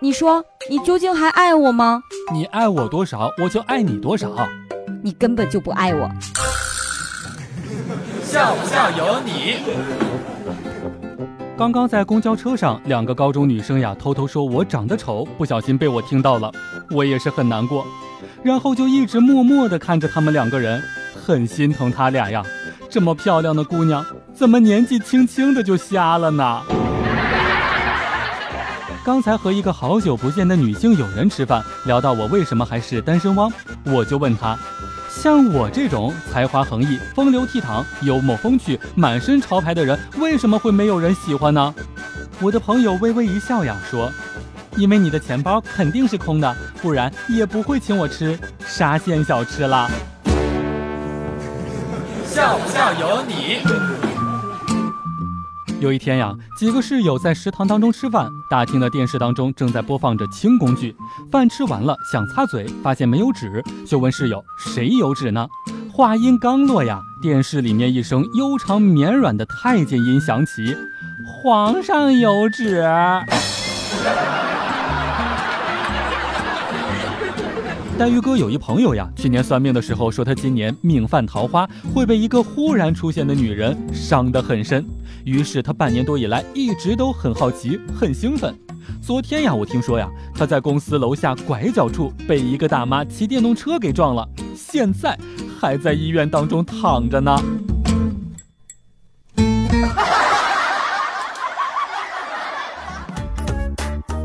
你说你究竟还爱我吗？你爱我多少，我就爱你多少。你根本就不爱我。笑不笑由你。刚刚在公交车上，两个高中女生呀，偷偷说我长得丑，不小心被我听到了，我也是很难过，然后就一直默默地看着他们两个人，很心疼他俩呀。这么漂亮的姑娘，怎么年纪轻轻的就瞎了呢？刚才和一个好久不见的女性友人吃饭，聊到我为什么还是单身汪，我就问她，像我这种才华横溢、风流倜傥、幽默风趣、满身潮牌的人，为什么会没有人喜欢呢？我的朋友微微一笑呀，说，因为你的钱包肯定是空的，不然也不会请我吃沙县小吃啦。笑不笑由你。有一天呀，几个室友在食堂当中吃饭，大厅的电视当中正在播放着轻工具。饭吃完了，想擦嘴，发现没有纸，就问室友谁有纸呢？话音刚落呀，电视里面一声悠长绵软的太监音响起：“皇上有旨。”黛玉哥有一朋友呀，去年算命的时候说他今年命犯桃花，会被一个忽然出现的女人伤得很深。于是他半年多以来一直都很好奇、很兴奋。昨天呀，我听说呀，他在公司楼下拐角处被一个大妈骑电动车给撞了，现在还在医院当中躺着呢。